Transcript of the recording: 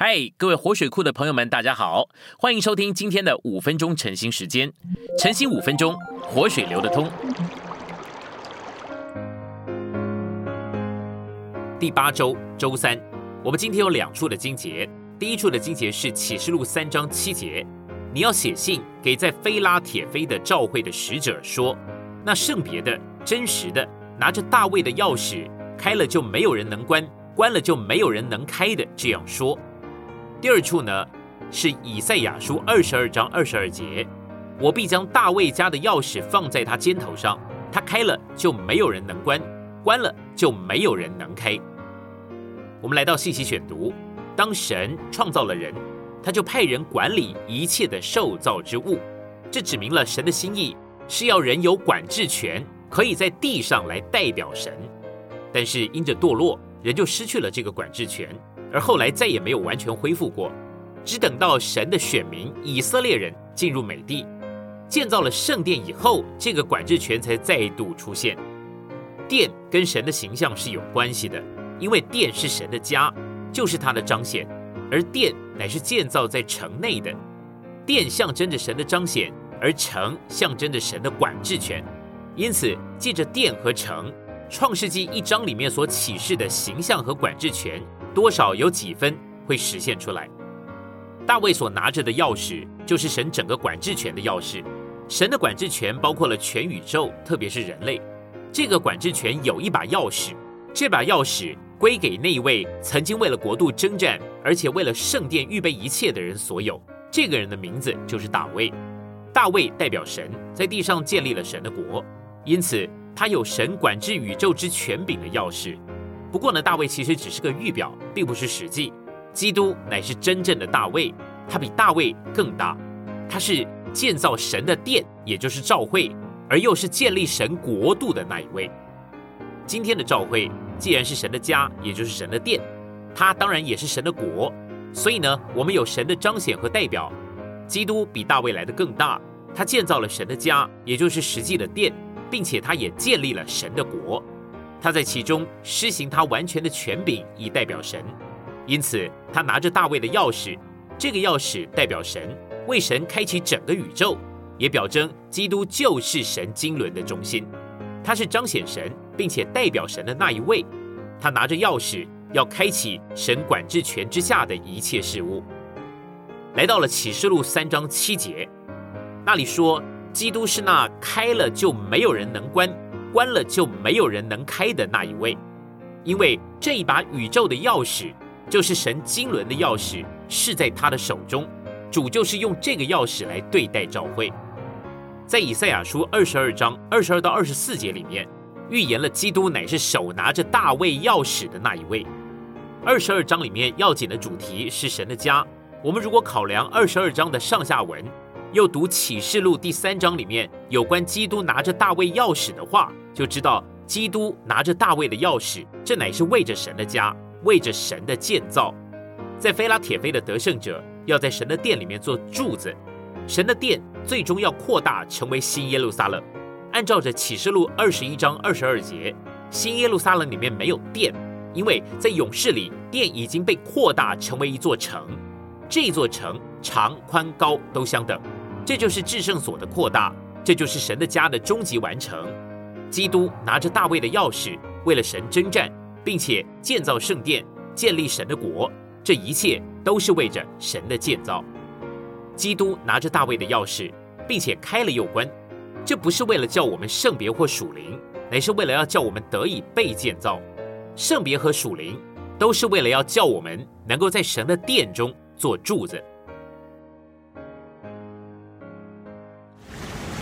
嗨，各位活水库的朋友们，大家好，欢迎收听今天的五分钟晨兴时间。晨兴五分钟，活水流得通。第八周周三，我们今天有两处的经节。第一处的经节是启示录三章七节，你要写信给在菲拉铁菲的召会的使者说，那圣别的、真实的，拿着大卫的钥匙，开了就没有人能关，关了就没有人能开的，这样说。第二处呢，是以赛亚书二十二章二十二节，我必将大卫家的钥匙放在他肩头上，他开了就没有人能关，关了就没有人能开。我们来到信息选读，当神创造了人，他就派人管理一切的受造之物，这指明了神的心意是要人有管制权，可以在地上来代表神。但是因着堕落，人就失去了这个管制权。而后来再也没有完全恢复过，只等到神的选民以色列人进入美地，建造了圣殿以后，这个管制权才再度出现。殿跟神的形象是有关系的，因为殿是神的家，就是他的彰显，而殿乃是建造在城内的。殿象征着神的彰显，而城象征着神的管制权。因此，借着殿和城，创世纪一章里面所启示的形象和管制权。多少有几分会实现出来？大卫所拿着的钥匙，就是神整个管制权的钥匙。神的管制权包括了全宇宙，特别是人类。这个管制权有一把钥匙，这把钥匙归给那一位曾经为了国度征战，而且为了圣殿预备一切的人所有。这个人的名字就是大卫。大卫代表神在地上建立了神的国，因此他有神管制宇宙之权柄的钥匙。不过呢，大卫其实只是个预表，并不是实际。基督乃是真正的大卫，他比大卫更大。他是建造神的殿，也就是召会，而又是建立神国度的那一位。今天的召会既然是神的家，也就是神的殿，他当然也是神的国。所以呢，我们有神的彰显和代表。基督比大卫来的更大，他建造了神的家，也就是实际的殿，并且他也建立了神的国。他在其中施行他完全的权柄，以代表神。因此，他拿着大卫的钥匙，这个钥匙代表神，为神开启整个宇宙，也表征基督就是神经纶的中心。他是彰显神，并且代表神的那一位。他拿着钥匙，要开启神管制权之下的一切事物。来到了启示录三章七节，那里说，基督是那开了就没有人能关。关了就没有人能开的那一位，因为这一把宇宙的钥匙就是神经纶的钥匙，是在他的手中。主就是用这个钥匙来对待教会。在以赛亚书二十二章二十二到二十四节里面，预言了基督乃是手拿着大卫钥匙的那一位。二十二章里面要紧的主题是神的家。我们如果考量二十二章的上下文。又读启示录第三章里面有关基督拿着大卫钥匙的话，就知道基督拿着大卫的钥匙，这乃是为着神的家，为着神的建造。在菲拉铁菲的得胜者要在神的殿里面做柱子，神的殿最终要扩大成为新耶路撒冷。按照着启示录二十一章二十二节，新耶路撒冷里面没有殿，因为在勇士里殿已经被扩大成为一座城，这座城长宽高都相等。这就是至圣所的扩大，这就是神的家的终极完成。基督拿着大卫的钥匙，为了神征战，并且建造圣殿，建立神的国。这一切都是为着神的建造。基督拿着大卫的钥匙，并且开了又关，这不是为了叫我们圣别或属灵，乃是为了要叫我们得以被建造。圣别和属灵，都是为了要叫我们能够在神的殿中做柱子。